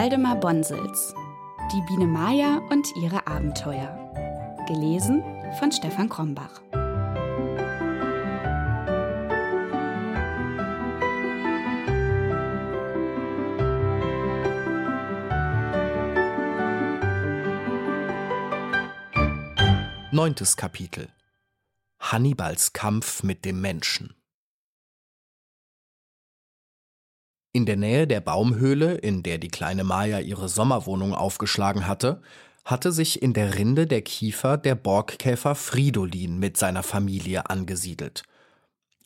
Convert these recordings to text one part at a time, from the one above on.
Waldemar Bonsels Die Biene Maya und ihre Abenteuer. Gelesen von Stefan Krombach. Neuntes Kapitel Hannibals Kampf mit dem Menschen In der Nähe der Baumhöhle, in der die kleine Maya ihre Sommerwohnung aufgeschlagen hatte, hatte sich in der Rinde der Kiefer der Borgkäfer Fridolin mit seiner Familie angesiedelt.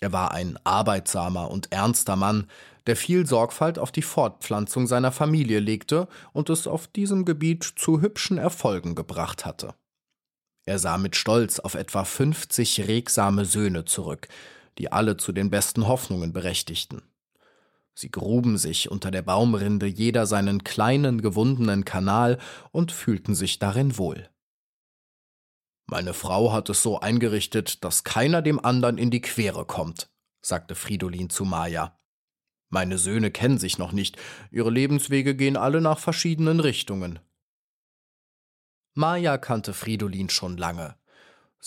Er war ein arbeitsamer und ernster Mann, der viel Sorgfalt auf die Fortpflanzung seiner Familie legte und es auf diesem Gebiet zu hübschen Erfolgen gebracht hatte. Er sah mit Stolz auf etwa 50 regsame Söhne zurück, die alle zu den besten Hoffnungen berechtigten. Sie gruben sich unter der Baumrinde jeder seinen kleinen gewundenen Kanal und fühlten sich darin wohl. Meine Frau hat es so eingerichtet, dass keiner dem anderen in die Quere kommt, sagte Fridolin zu Maja. Meine Söhne kennen sich noch nicht, ihre Lebenswege gehen alle nach verschiedenen Richtungen. Maja kannte Fridolin schon lange.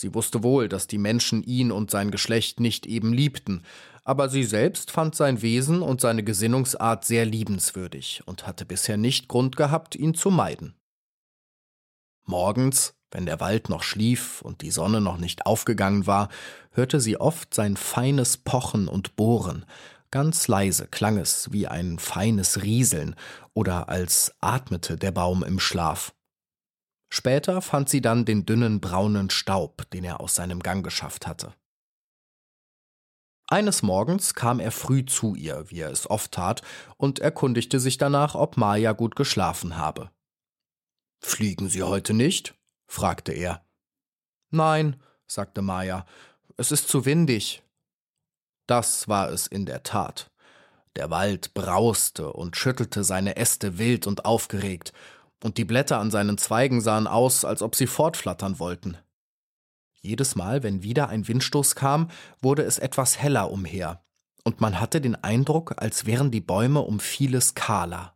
Sie wusste wohl, dass die Menschen ihn und sein Geschlecht nicht eben liebten, aber sie selbst fand sein Wesen und seine Gesinnungsart sehr liebenswürdig und hatte bisher nicht Grund gehabt, ihn zu meiden. Morgens, wenn der Wald noch schlief und die Sonne noch nicht aufgegangen war, hörte sie oft sein feines Pochen und Bohren, ganz leise klang es wie ein feines Rieseln oder als atmete der Baum im Schlaf. Später fand sie dann den dünnen braunen Staub, den er aus seinem Gang geschafft hatte. Eines Morgens kam er früh zu ihr, wie er es oft tat, und erkundigte sich danach, ob Maja gut geschlafen habe. Fliegen Sie heute nicht? fragte er. Nein, sagte Maja, es ist zu windig. Das war es in der Tat. Der Wald brauste und schüttelte seine Äste wild und aufgeregt, und die Blätter an seinen Zweigen sahen aus, als ob sie fortflattern wollten. Jedes Mal, wenn wieder ein Windstoß kam, wurde es etwas heller umher, und man hatte den Eindruck, als wären die Bäume um vieles kahler.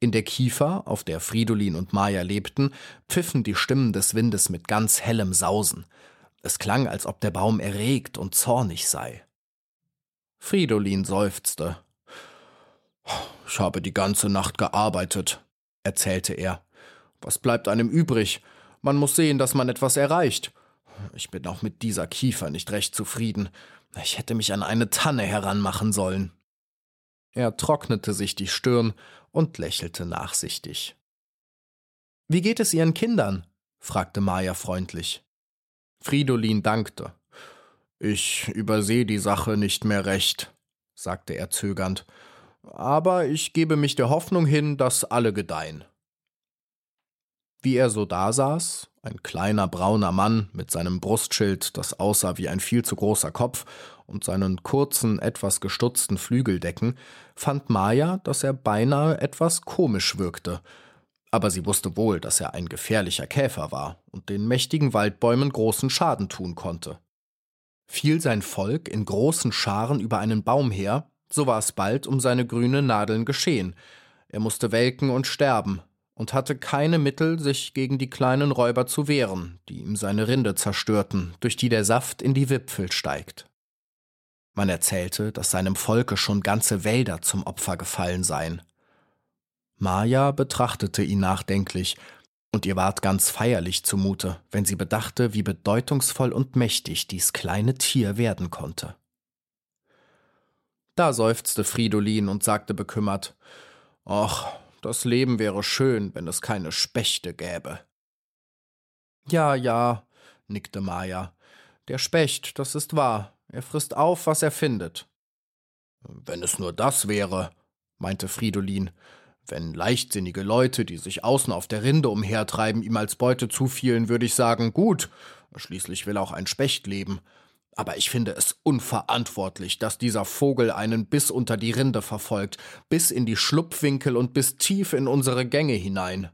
In der Kiefer, auf der Fridolin und Maja lebten, pfiffen die Stimmen des Windes mit ganz hellem Sausen. Es klang, als ob der Baum erregt und zornig sei. Fridolin seufzte. Ich habe die ganze Nacht gearbeitet, erzählte er. Was bleibt einem übrig? Man muss sehen, dass man etwas erreicht. Ich bin auch mit dieser Kiefer nicht recht zufrieden. Ich hätte mich an eine Tanne heranmachen sollen. Er trocknete sich die Stirn und lächelte nachsichtig. Wie geht es Ihren Kindern? fragte Maja freundlich. Fridolin dankte. Ich übersehe die Sache nicht mehr recht, sagte er zögernd, aber ich gebe mich der Hoffnung hin, dass alle gedeihen. Wie er so dasaß, ein kleiner brauner Mann mit seinem Brustschild, das aussah wie ein viel zu großer Kopf, und seinen kurzen, etwas gestutzten Flügeldecken, fand Maya, dass er beinahe etwas komisch wirkte. Aber sie wusste wohl, dass er ein gefährlicher Käfer war und den mächtigen Waldbäumen großen Schaden tun konnte. Fiel sein Volk in großen Scharen über einen Baum her, so war es bald um seine grüne Nadeln geschehen. Er musste welken und sterben, und hatte keine Mittel, sich gegen die kleinen Räuber zu wehren, die ihm seine Rinde zerstörten, durch die der Saft in die Wipfel steigt. Man erzählte, dass seinem Volke schon ganze Wälder zum Opfer gefallen seien. Maja betrachtete ihn nachdenklich, und ihr ward ganz feierlich zumute, wenn sie bedachte, wie bedeutungsvoll und mächtig dies kleine Tier werden konnte. Da seufzte Fridolin und sagte bekümmert Ach, das Leben wäre schön, wenn es keine Spechte gäbe. Ja, ja, nickte Maja. Der Specht, das ist wahr. Er frisst auf, was er findet. Wenn es nur das wäre, meinte Fridolin. Wenn leichtsinnige Leute, die sich außen auf der Rinde umhertreiben, ihm als Beute zufielen, würde ich sagen, gut, schließlich will auch ein Specht leben. Aber ich finde es unverantwortlich, dass dieser Vogel einen bis unter die Rinde verfolgt, bis in die Schlupfwinkel und bis tief in unsere Gänge hinein.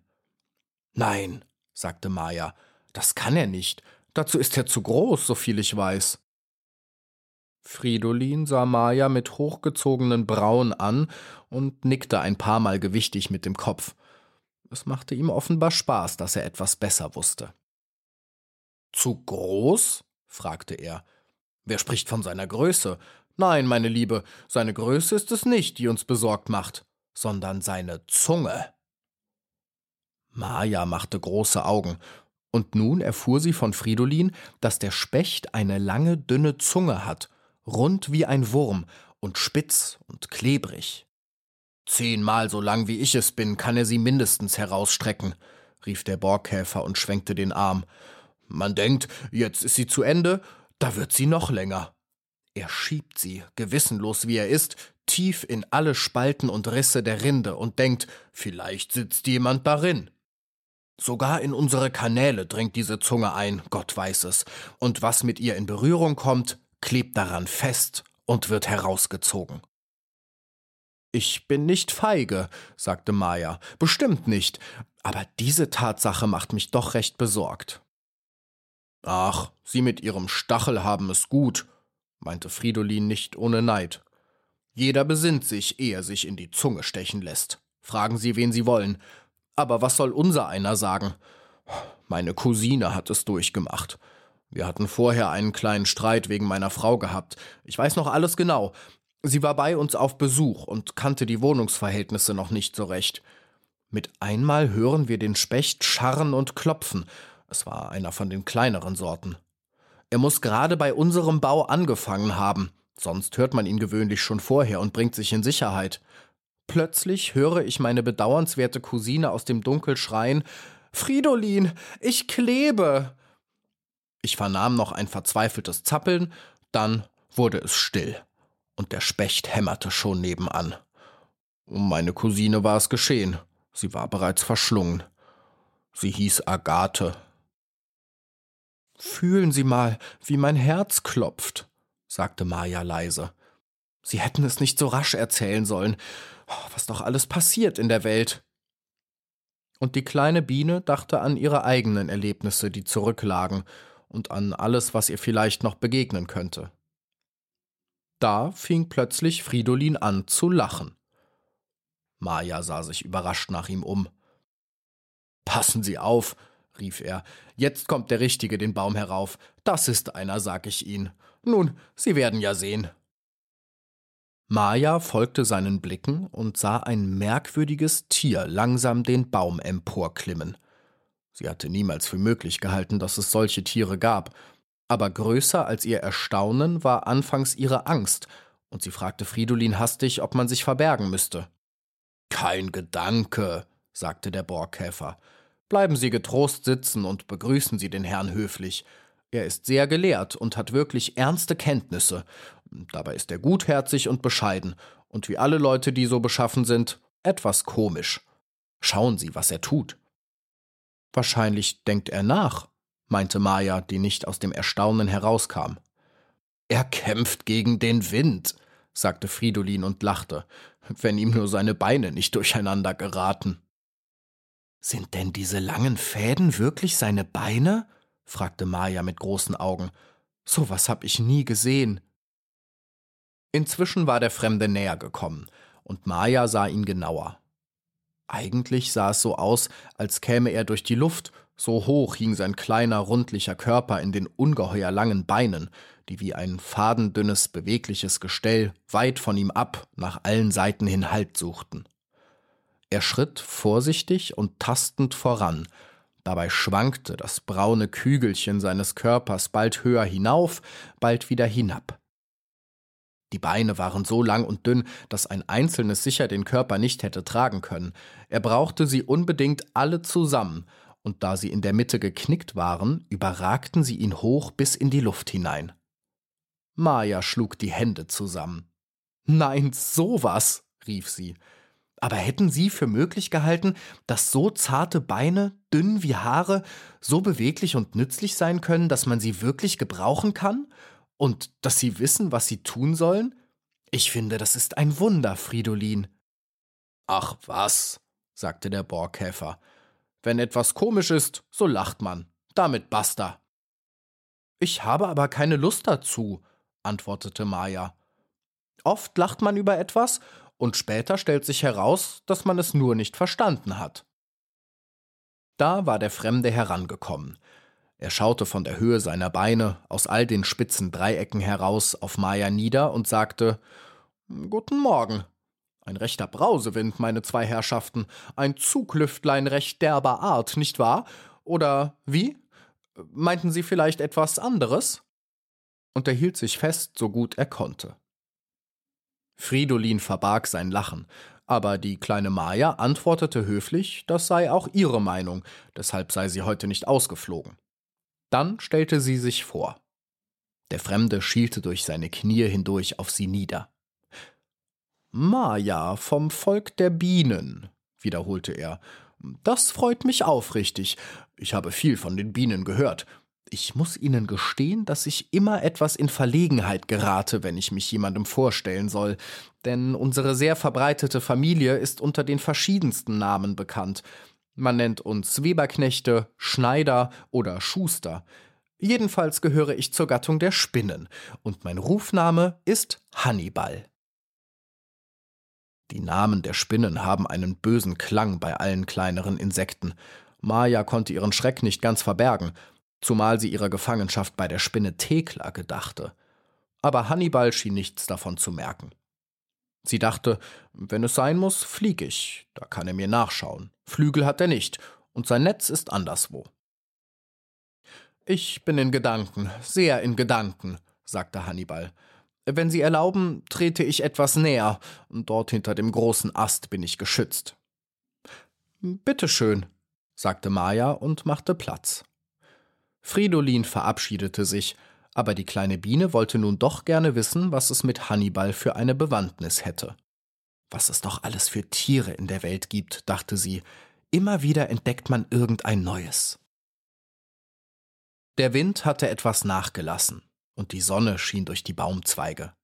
Nein, sagte Maja, das kann er nicht. Dazu ist er zu groß, soviel ich weiß. Fridolin sah Maja mit hochgezogenen Brauen an und nickte ein paar Mal gewichtig mit dem Kopf. Es machte ihm offenbar Spaß, dass er etwas besser wusste. Zu groß? fragte er. Wer spricht von seiner Größe? Nein, meine Liebe, seine Größe ist es nicht, die uns besorgt macht, sondern seine Zunge. Maja machte große Augen, und nun erfuhr sie von Fridolin, dass der Specht eine lange, dünne Zunge hat, rund wie ein Wurm und spitz und klebrig. Zehnmal so lang wie ich es bin, kann er sie mindestens herausstrecken, rief der Borgkäfer und schwenkte den Arm. Man denkt, jetzt ist sie zu Ende, da wird sie noch länger. Er schiebt sie, gewissenlos wie er ist, tief in alle Spalten und Risse der Rinde und denkt, vielleicht sitzt jemand darin. Sogar in unsere Kanäle dringt diese Zunge ein, Gott weiß es, und was mit ihr in Berührung kommt, klebt daran fest und wird herausgezogen. Ich bin nicht feige, sagte Maya, bestimmt nicht, aber diese Tatsache macht mich doch recht besorgt. Ach, Sie mit Ihrem Stachel haben es gut, meinte Fridolin nicht ohne Neid. Jeder besinnt sich, ehe er sich in die Zunge stechen lässt. Fragen Sie, wen Sie wollen. Aber was soll unser einer sagen? Meine Cousine hat es durchgemacht. Wir hatten vorher einen kleinen Streit wegen meiner Frau gehabt. Ich weiß noch alles genau. Sie war bei uns auf Besuch und kannte die Wohnungsverhältnisse noch nicht so recht. Mit einmal hören wir den Specht scharren und klopfen, es war einer von den kleineren Sorten. Er muss gerade bei unserem Bau angefangen haben, sonst hört man ihn gewöhnlich schon vorher und bringt sich in Sicherheit. Plötzlich höre ich meine bedauernswerte Cousine aus dem Dunkel schreien Fridolin, ich klebe. Ich vernahm noch ein verzweifeltes Zappeln, dann wurde es still, und der Specht hämmerte schon nebenan. Um meine Cousine war es geschehen, sie war bereits verschlungen. Sie hieß Agathe Fühlen Sie mal, wie mein Herz klopft, sagte Maja leise. Sie hätten es nicht so rasch erzählen sollen, oh, was doch alles passiert in der Welt. Und die kleine Biene dachte an ihre eigenen Erlebnisse, die zurücklagen, und an alles, was ihr vielleicht noch begegnen könnte. Da fing plötzlich Fridolin an zu lachen. Maja sah sich überrascht nach ihm um. Passen Sie auf, rief er, jetzt kommt der Richtige den Baum herauf. Das ist einer, sag ich Ihnen. Nun, Sie werden ja sehen. Maja folgte seinen Blicken und sah ein merkwürdiges Tier langsam den Baum emporklimmen. Sie hatte niemals für möglich gehalten, dass es solche Tiere gab, aber größer als ihr Erstaunen war anfangs ihre Angst, und sie fragte Fridolin hastig, ob man sich verbergen müsste. Kein Gedanke, sagte der Borgkäfer. Bleiben Sie getrost sitzen und begrüßen Sie den Herrn höflich. Er ist sehr gelehrt und hat wirklich ernste Kenntnisse. Dabei ist er gutherzig und bescheiden und wie alle Leute, die so beschaffen sind, etwas komisch. Schauen Sie, was er tut. Wahrscheinlich denkt er nach, meinte Maya, die nicht aus dem Erstaunen herauskam. Er kämpft gegen den Wind, sagte Fridolin und lachte, wenn ihm nur seine Beine nicht durcheinander geraten. Sind denn diese langen Fäden wirklich seine Beine? fragte Maja mit großen Augen. So was hab ich nie gesehen. Inzwischen war der Fremde näher gekommen, und Maja sah ihn genauer. Eigentlich sah es so aus, als käme er durch die Luft, so hoch hing sein kleiner, rundlicher Körper in den ungeheuer langen Beinen, die wie ein fadendünnes, bewegliches Gestell weit von ihm ab nach allen Seiten hin Halt suchten. Er schritt vorsichtig und tastend voran, Dabei schwankte das braune Kügelchen seines Körpers bald höher hinauf, bald wieder hinab. Die Beine waren so lang und dünn, dass ein einzelnes sicher den Körper nicht hätte tragen können. Er brauchte sie unbedingt alle zusammen, und da sie in der Mitte geknickt waren, überragten sie ihn hoch bis in die Luft hinein. Maja schlug die Hände zusammen. Nein, sowas, rief sie. Aber hätten Sie für möglich gehalten, dass so zarte Beine, dünn wie Haare, so beweglich und nützlich sein können, dass man sie wirklich gebrauchen kann? Und dass Sie wissen, was Sie tun sollen? Ich finde, das ist ein Wunder, Fridolin. Ach was, sagte der Borgkäfer. Wenn etwas komisch ist, so lacht man. Damit basta. Ich habe aber keine Lust dazu, antwortete Maja. Oft lacht man über etwas und später stellt sich heraus, dass man es nur nicht verstanden hat. Da war der Fremde herangekommen. Er schaute von der Höhe seiner Beine aus all den spitzen Dreiecken heraus auf Maya nieder und sagte Guten Morgen. Ein rechter Brausewind, meine zwei Herrschaften, ein Zuglüftlein recht derber Art, nicht wahr? Oder wie? Meinten Sie vielleicht etwas anderes? Und er hielt sich fest, so gut er konnte. Fridolin verbarg sein Lachen, aber die kleine Maja antwortete höflich, das sei auch ihre Meinung, deshalb sei sie heute nicht ausgeflogen. Dann stellte sie sich vor. Der Fremde schielte durch seine Knie hindurch auf sie nieder. Maja vom Volk der Bienen, wiederholte er. Das freut mich aufrichtig. Ich habe viel von den Bienen gehört. Ich muss Ihnen gestehen, dass ich immer etwas in Verlegenheit gerate, wenn ich mich jemandem vorstellen soll, denn unsere sehr verbreitete Familie ist unter den verschiedensten Namen bekannt. Man nennt uns Weberknechte, Schneider oder Schuster. Jedenfalls gehöre ich zur Gattung der Spinnen, und mein Rufname ist Hannibal. Die Namen der Spinnen haben einen bösen Klang bei allen kleineren Insekten. Maja konnte ihren Schreck nicht ganz verbergen, zumal sie ihrer Gefangenschaft bei der Spinne Thekla gedachte. Aber Hannibal schien nichts davon zu merken. Sie dachte, wenn es sein muss, flieg ich, da kann er mir nachschauen. Flügel hat er nicht, und sein Netz ist anderswo. Ich bin in Gedanken, sehr in Gedanken, sagte Hannibal. Wenn Sie erlauben, trete ich etwas näher, dort hinter dem großen Ast bin ich geschützt. Bitte schön, sagte Maja und machte Platz. Fridolin verabschiedete sich, aber die kleine Biene wollte nun doch gerne wissen, was es mit Hannibal für eine Bewandtnis hätte. Was es doch alles für Tiere in der Welt gibt, dachte sie, immer wieder entdeckt man irgendein Neues. Der Wind hatte etwas nachgelassen, und die Sonne schien durch die Baumzweige.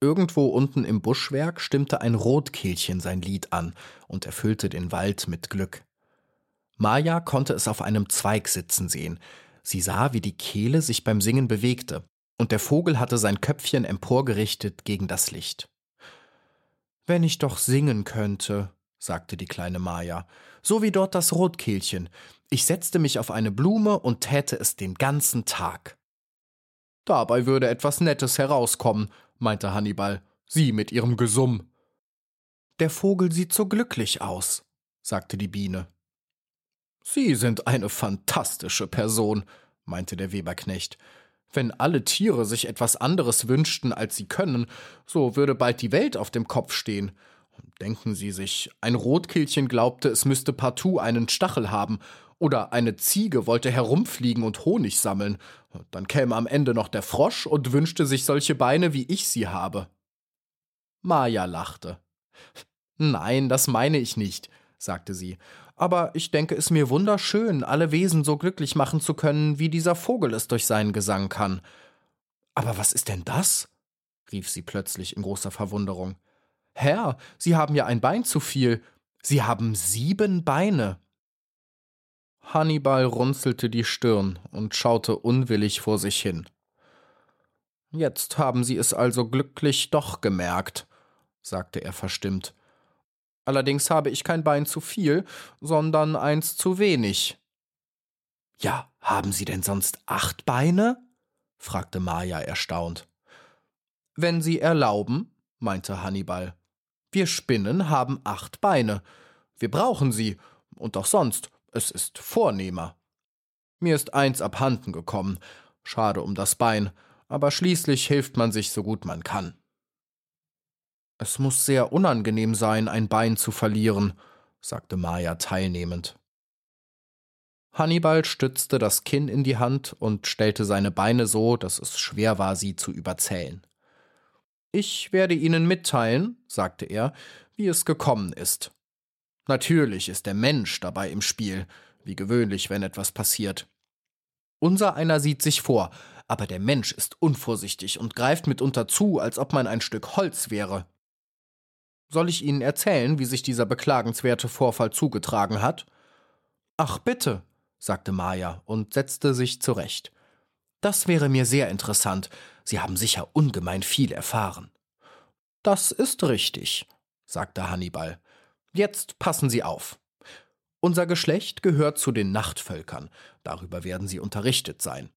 Irgendwo unten im Buschwerk stimmte ein Rotkehlchen sein Lied an und erfüllte den Wald mit Glück. Maja konnte es auf einem Zweig sitzen sehen, Sie sah, wie die Kehle sich beim Singen bewegte, und der Vogel hatte sein Köpfchen emporgerichtet gegen das Licht. Wenn ich doch singen könnte, sagte die kleine Maja, so wie dort das Rotkehlchen. Ich setzte mich auf eine Blume und täte es den ganzen Tag. Dabei würde etwas Nettes herauskommen, meinte Hannibal. Sie mit ihrem Gesumm. Der Vogel sieht so glücklich aus, sagte die Biene. Sie sind eine fantastische Person, meinte der Weberknecht. Wenn alle Tiere sich etwas anderes wünschten, als sie können, so würde bald die Welt auf dem Kopf stehen. Denken Sie sich, ein Rotkehlchen glaubte, es müsste partout einen Stachel haben, oder eine Ziege wollte herumfliegen und Honig sammeln, dann käme am Ende noch der Frosch und wünschte sich solche Beine, wie ich sie habe. Maja lachte. Nein, das meine ich nicht, sagte sie, aber ich denke es mir wunderschön, alle Wesen so glücklich machen zu können, wie dieser Vogel es durch seinen Gesang kann. Aber was ist denn das? rief sie plötzlich in großer Verwunderung. Herr, Sie haben ja ein Bein zu viel. Sie haben sieben Beine. Hannibal runzelte die Stirn und schaute unwillig vor sich hin. Jetzt haben Sie es also glücklich doch gemerkt, sagte er verstimmt. Allerdings habe ich kein Bein zu viel, sondern eins zu wenig. Ja, haben Sie denn sonst acht Beine? fragte Maja erstaunt. Wenn Sie erlauben, meinte Hannibal. Wir Spinnen haben acht Beine. Wir brauchen sie, und auch sonst, es ist vornehmer. Mir ist eins abhanden gekommen, schade um das Bein, aber schließlich hilft man sich so gut man kann. Es muss sehr unangenehm sein, ein Bein zu verlieren, sagte Maja teilnehmend. Hannibal stützte das Kinn in die Hand und stellte seine Beine so, dass es schwer war, sie zu überzählen. Ich werde Ihnen mitteilen, sagte er, wie es gekommen ist. Natürlich ist der Mensch dabei im Spiel, wie gewöhnlich, wenn etwas passiert. Unser einer sieht sich vor, aber der Mensch ist unvorsichtig und greift mitunter zu, als ob man ein Stück Holz wäre. Soll ich Ihnen erzählen, wie sich dieser beklagenswerte Vorfall zugetragen hat? Ach bitte, sagte Maja und setzte sich zurecht. Das wäre mir sehr interessant. Sie haben sicher ungemein viel erfahren. Das ist richtig, sagte Hannibal. Jetzt passen Sie auf. Unser Geschlecht gehört zu den Nachtvölkern, darüber werden Sie unterrichtet sein.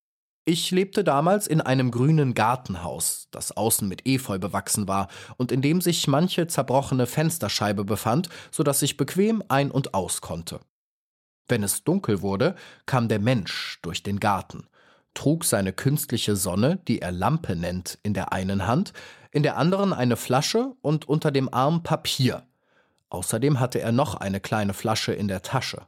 Ich lebte damals in einem grünen Gartenhaus, das außen mit Efeu bewachsen war und in dem sich manche zerbrochene Fensterscheibe befand, so dass ich bequem ein und aus konnte. Wenn es dunkel wurde, kam der Mensch durch den Garten, trug seine künstliche Sonne, die er Lampe nennt, in der einen Hand, in der anderen eine Flasche und unter dem Arm Papier. Außerdem hatte er noch eine kleine Flasche in der Tasche.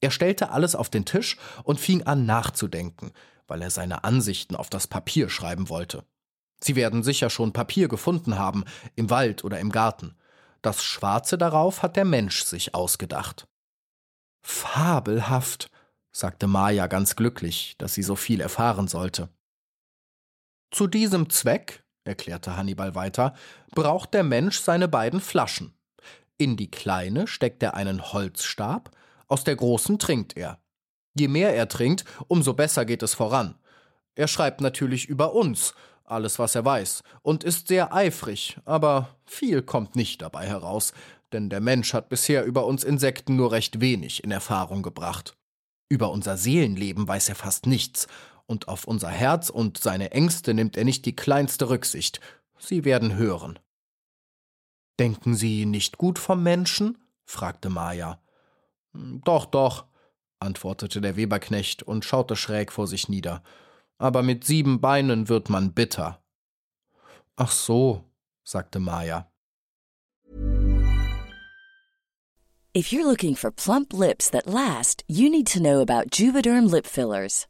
Er stellte alles auf den Tisch und fing an nachzudenken, weil er seine Ansichten auf das Papier schreiben wollte. Sie werden sicher schon Papier gefunden haben, im Wald oder im Garten. Das Schwarze darauf hat der Mensch sich ausgedacht. Fabelhaft, sagte Maja ganz glücklich, dass sie so viel erfahren sollte. Zu diesem Zweck, erklärte Hannibal weiter, braucht der Mensch seine beiden Flaschen. In die kleine steckt er einen Holzstab, aus der großen trinkt er. Je mehr er trinkt, umso besser geht es voran. Er schreibt natürlich über uns, alles was er weiß, und ist sehr eifrig, aber viel kommt nicht dabei heraus, denn der Mensch hat bisher über uns Insekten nur recht wenig in Erfahrung gebracht. Über unser Seelenleben weiß er fast nichts, und auf unser Herz und seine Ängste nimmt er nicht die kleinste Rücksicht. Sie werden hören. Denken Sie nicht gut vom Menschen? fragte Maja. Doch, doch, antwortete der Weberknecht und schaute schräg vor sich nieder. Aber mit sieben Beinen wird man bitter. Ach so, sagte Maja. If you're looking for plump lips that last, you need to know about Juvederm lip fillers.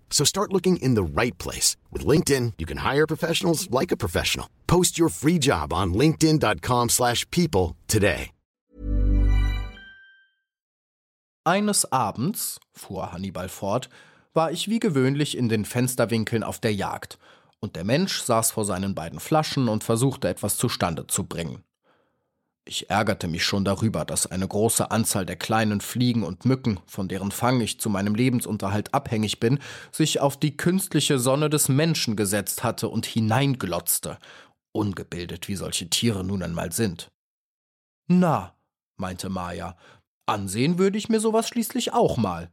So start looking in the right place. With LinkedIn, you can hire professionals like a professional. Post your free job on linkedin.com slash people today. Eines Abends, fuhr Hannibal fort, war ich wie gewöhnlich in den Fensterwinkeln auf der Jagd, und der Mensch saß vor seinen beiden Flaschen und versuchte etwas zustande zu bringen. Ich ärgerte mich schon darüber, dass eine große Anzahl der kleinen Fliegen und Mücken, von deren Fang ich zu meinem Lebensunterhalt abhängig bin, sich auf die künstliche Sonne des Menschen gesetzt hatte und hineinglotzte, ungebildet wie solche Tiere nun einmal sind. Na, meinte Maya, ansehen würde ich mir sowas schließlich auch mal.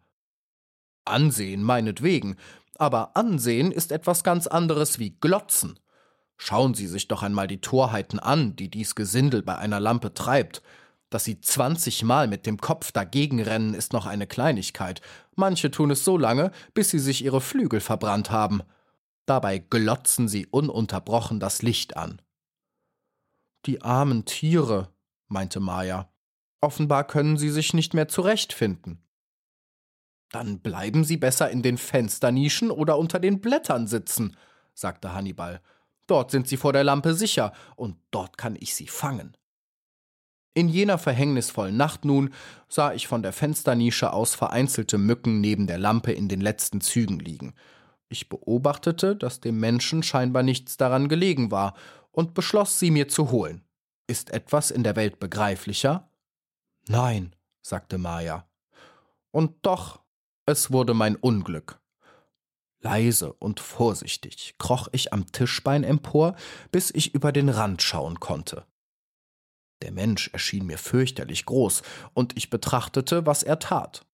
Ansehen meinetwegen, aber ansehen ist etwas ganz anderes wie glotzen. Schauen Sie sich doch einmal die Torheiten an, die dies Gesindel bei einer Lampe treibt. Dass sie zwanzigmal mit dem Kopf dagegen rennen, ist noch eine Kleinigkeit. Manche tun es so lange, bis sie sich ihre Flügel verbrannt haben. Dabei glotzen sie ununterbrochen das Licht an. Die armen Tiere, meinte Maya. Offenbar können sie sich nicht mehr zurechtfinden. Dann bleiben sie besser in den Fensternischen oder unter den Blättern sitzen, sagte Hannibal. Dort sind sie vor der Lampe sicher, und dort kann ich sie fangen. In jener verhängnisvollen Nacht nun sah ich von der Fensternische aus vereinzelte Mücken neben der Lampe in den letzten Zügen liegen. Ich beobachtete, dass dem Menschen scheinbar nichts daran gelegen war, und beschloss, sie mir zu holen. Ist etwas in der Welt begreiflicher? Nein, sagte Maya. Und doch, es wurde mein Unglück. Leise und vorsichtig kroch ich am Tischbein empor, bis ich über den Rand schauen konnte. Der Mensch erschien mir fürchterlich groß, und ich betrachtete, was er tat.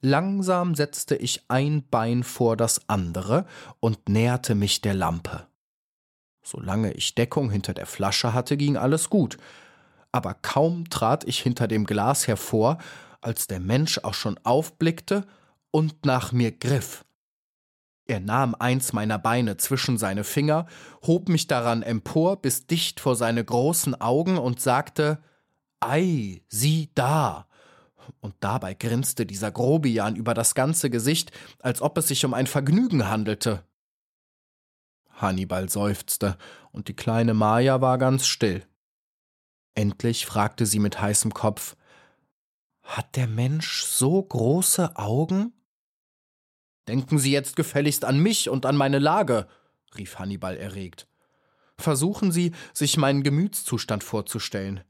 Langsam setzte ich ein Bein vor das andere und näherte mich der Lampe. Solange ich Deckung hinter der Flasche hatte, ging alles gut, aber kaum trat ich hinter dem Glas hervor, als der Mensch auch schon aufblickte und nach mir griff. Er nahm eins meiner Beine zwischen seine Finger, hob mich daran empor bis dicht vor seine großen Augen und sagte Ei, sieh da. Und dabei grinste dieser Grobian über das ganze Gesicht, als ob es sich um ein Vergnügen handelte. Hannibal seufzte, und die kleine Maja war ganz still. Endlich fragte sie mit heißem Kopf Hat der Mensch so große Augen? Denken Sie jetzt gefälligst an mich und an meine Lage, rief Hannibal erregt. Versuchen Sie, sich meinen Gemütszustand vorzustellen.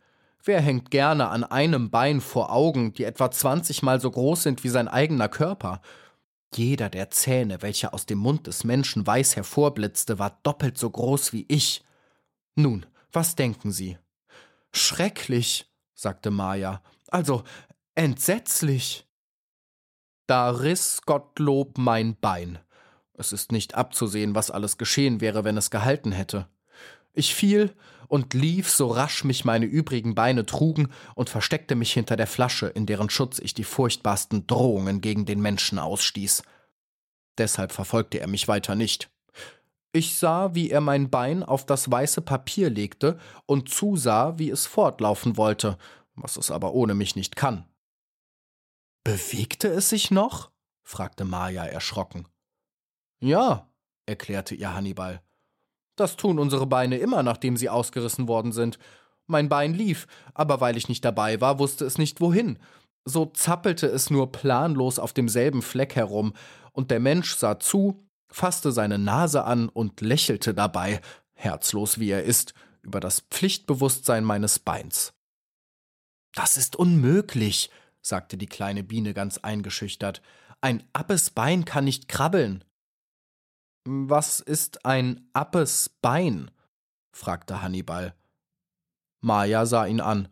Wer hängt gerne an einem Bein vor Augen, die etwa zwanzigmal so groß sind wie sein eigener Körper? Jeder der Zähne, welcher aus dem Mund des Menschen weiß hervorblitzte, war doppelt so groß wie ich. Nun, was denken Sie? Schrecklich, sagte Maya. Also entsetzlich. Da riss Gottlob mein Bein. Es ist nicht abzusehen, was alles geschehen wäre, wenn es gehalten hätte. Ich fiel und lief, so rasch mich meine übrigen Beine trugen, und versteckte mich hinter der Flasche, in deren Schutz ich die furchtbarsten Drohungen gegen den Menschen ausstieß. Deshalb verfolgte er mich weiter nicht. Ich sah, wie er mein Bein auf das weiße Papier legte und zusah, wie es fortlaufen wollte, was es aber ohne mich nicht kann. Bewegte es sich noch? fragte Maja erschrocken. Ja, erklärte ihr Hannibal. Das tun unsere Beine immer, nachdem sie ausgerissen worden sind. Mein Bein lief, aber weil ich nicht dabei war, wusste es nicht wohin. So zappelte es nur planlos auf demselben Fleck herum, und der Mensch sah zu, fasste seine Nase an und lächelte dabei, herzlos wie er ist, über das Pflichtbewusstsein meines Beins. Das ist unmöglich, sagte die kleine Biene ganz eingeschüchtert. Ein appes Bein kann nicht krabbeln. Was ist ein appes Bein? fragte Hannibal. Maja sah ihn an.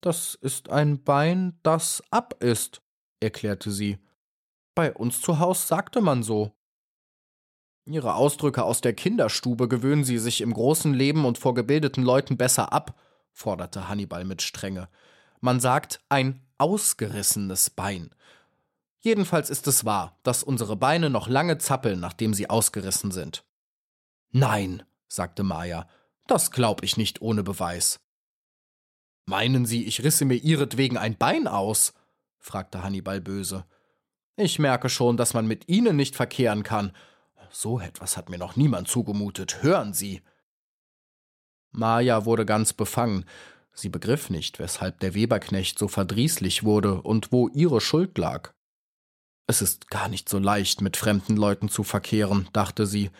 Das ist ein Bein, das ab ist, erklärte sie. Bei uns zu Haus sagte man so. Ihre Ausdrücke aus der Kinderstube gewöhnen Sie sich im großen Leben und vor gebildeten Leuten besser ab, forderte Hannibal mit Strenge. Man sagt ein ausgerissenes Bein. Jedenfalls ist es wahr, dass unsere Beine noch lange zappeln, nachdem sie ausgerissen sind. Nein, sagte Maya, das glaub ich nicht ohne Beweis. Meinen Sie, ich risse mir ihretwegen ein Bein aus? fragte Hannibal böse. Ich merke schon, dass man mit Ihnen nicht verkehren kann. So etwas hat mir noch niemand zugemutet. Hören Sie. Maja wurde ganz befangen. Sie begriff nicht, weshalb der Weberknecht so verdrießlich wurde und wo ihre Schuld lag. Es ist gar nicht so leicht, mit fremden Leuten zu verkehren, dachte sie.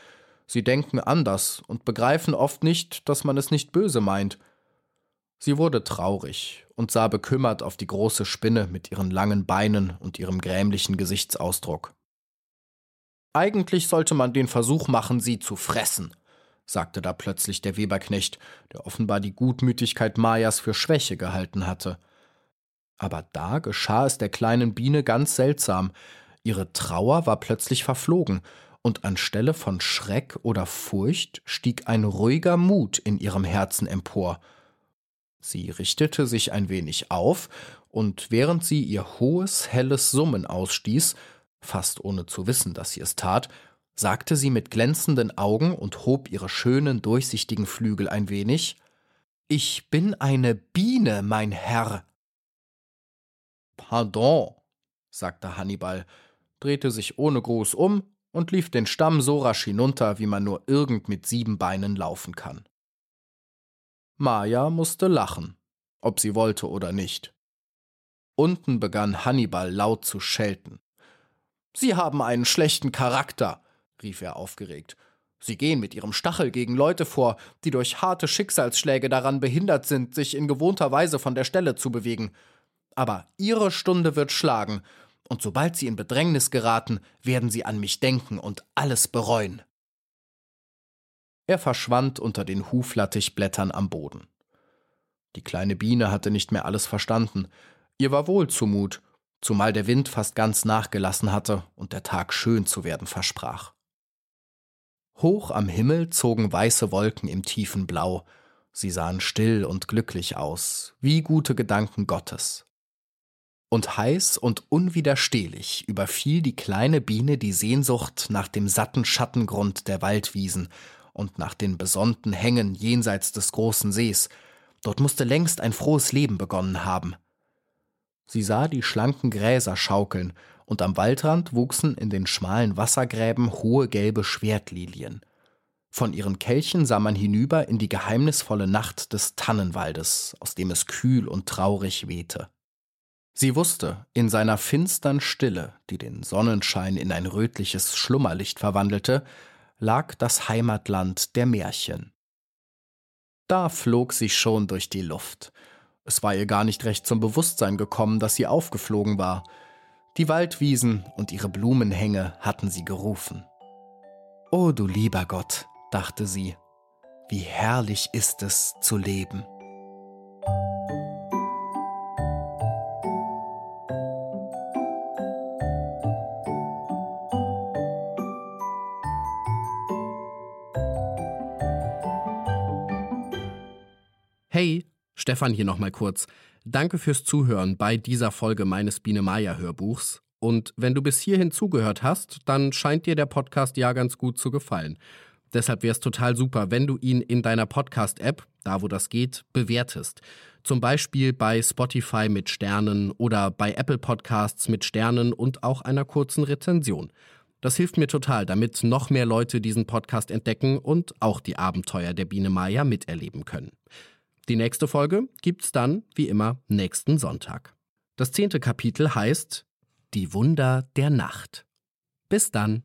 Sie denken anders und begreifen oft nicht, dass man es nicht böse meint. Sie wurde traurig und sah bekümmert auf die große Spinne mit ihren langen Beinen und ihrem grämlichen Gesichtsausdruck. Eigentlich sollte man den Versuch machen, sie zu fressen, sagte da plötzlich der Weberknecht, der offenbar die Gutmütigkeit Mayas für Schwäche gehalten hatte. Aber da geschah es der kleinen Biene ganz seltsam. Ihre Trauer war plötzlich verflogen, und anstelle von Schreck oder Furcht stieg ein ruhiger Mut in ihrem Herzen empor. Sie richtete sich ein wenig auf, und während sie ihr hohes, helles Summen ausstieß, fast ohne zu wissen, dass sie es tat, sagte sie mit glänzenden Augen und hob ihre schönen, durchsichtigen Flügel ein wenig Ich bin eine Biene, mein Herr. Pardon, sagte Hannibal, drehte sich ohne Gruß um und lief den Stamm so rasch hinunter, wie man nur irgend mit sieben Beinen laufen kann. Maja musste lachen, ob sie wollte oder nicht. Unten begann Hannibal laut zu schelten. Sie haben einen schlechten Charakter, rief er aufgeregt. Sie gehen mit ihrem Stachel gegen Leute vor, die durch harte Schicksalsschläge daran behindert sind, sich in gewohnter Weise von der Stelle zu bewegen. Aber ihre Stunde wird schlagen, und sobald sie in Bedrängnis geraten, werden sie an mich denken und alles bereuen. Er verschwand unter den Huflattichblättern am Boden. Die kleine Biene hatte nicht mehr alles verstanden. Ihr war wohl zumut, zumal der Wind fast ganz nachgelassen hatte und der Tag schön zu werden versprach. Hoch am Himmel zogen weiße Wolken im tiefen Blau, sie sahen still und glücklich aus, wie gute Gedanken Gottes. Und heiß und unwiderstehlich überfiel die kleine Biene die Sehnsucht nach dem satten Schattengrund der Waldwiesen und nach den besonnten Hängen jenseits des großen Sees. Dort musste längst ein frohes Leben begonnen haben. Sie sah die schlanken Gräser schaukeln, und am Waldrand wuchsen in den schmalen Wassergräben hohe gelbe Schwertlilien. Von ihren Kelchen sah man hinüber in die geheimnisvolle Nacht des Tannenwaldes, aus dem es kühl und traurig wehte. Sie wusste, in seiner finstern Stille, die den Sonnenschein in ein rötliches Schlummerlicht verwandelte, lag das Heimatland der Märchen. Da flog sie schon durch die Luft. Es war ihr gar nicht recht zum Bewusstsein gekommen, dass sie aufgeflogen war. Die Waldwiesen und ihre Blumenhänge hatten sie gerufen. O du lieber Gott, dachte sie, wie herrlich ist es zu leben. Hey, Stefan hier nochmal kurz. Danke fürs Zuhören bei dieser Folge meines Biene Meier Hörbuchs. Und wenn du bis hierhin zugehört hast, dann scheint dir der Podcast ja ganz gut zu gefallen. Deshalb wäre es total super, wenn du ihn in deiner Podcast-App, da wo das geht, bewertest. Zum Beispiel bei Spotify mit Sternen oder bei Apple Podcasts mit Sternen und auch einer kurzen Rezension. Das hilft mir total, damit noch mehr Leute diesen Podcast entdecken und auch die Abenteuer der Biene Maya miterleben können. Die nächste Folge gibt's dann, wie immer, nächsten Sonntag. Das zehnte Kapitel heißt Die Wunder der Nacht. Bis dann.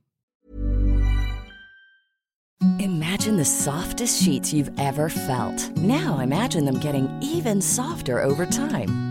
Imagine the softest sheets you've ever felt. Now imagine them getting even softer over time.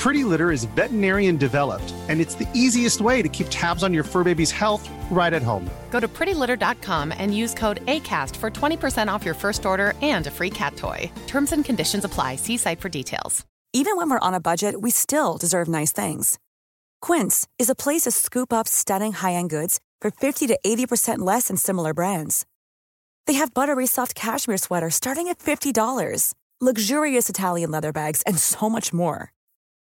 Pretty Litter is veterinarian developed, and it's the easiest way to keep tabs on your fur baby's health right at home. Go to prettylitter.com and use code ACAST for 20% off your first order and a free cat toy. Terms and conditions apply. See site for details. Even when we're on a budget, we still deserve nice things. Quince is a place to scoop up stunning high end goods for 50 to 80% less than similar brands. They have buttery soft cashmere sweaters starting at $50, luxurious Italian leather bags, and so much more.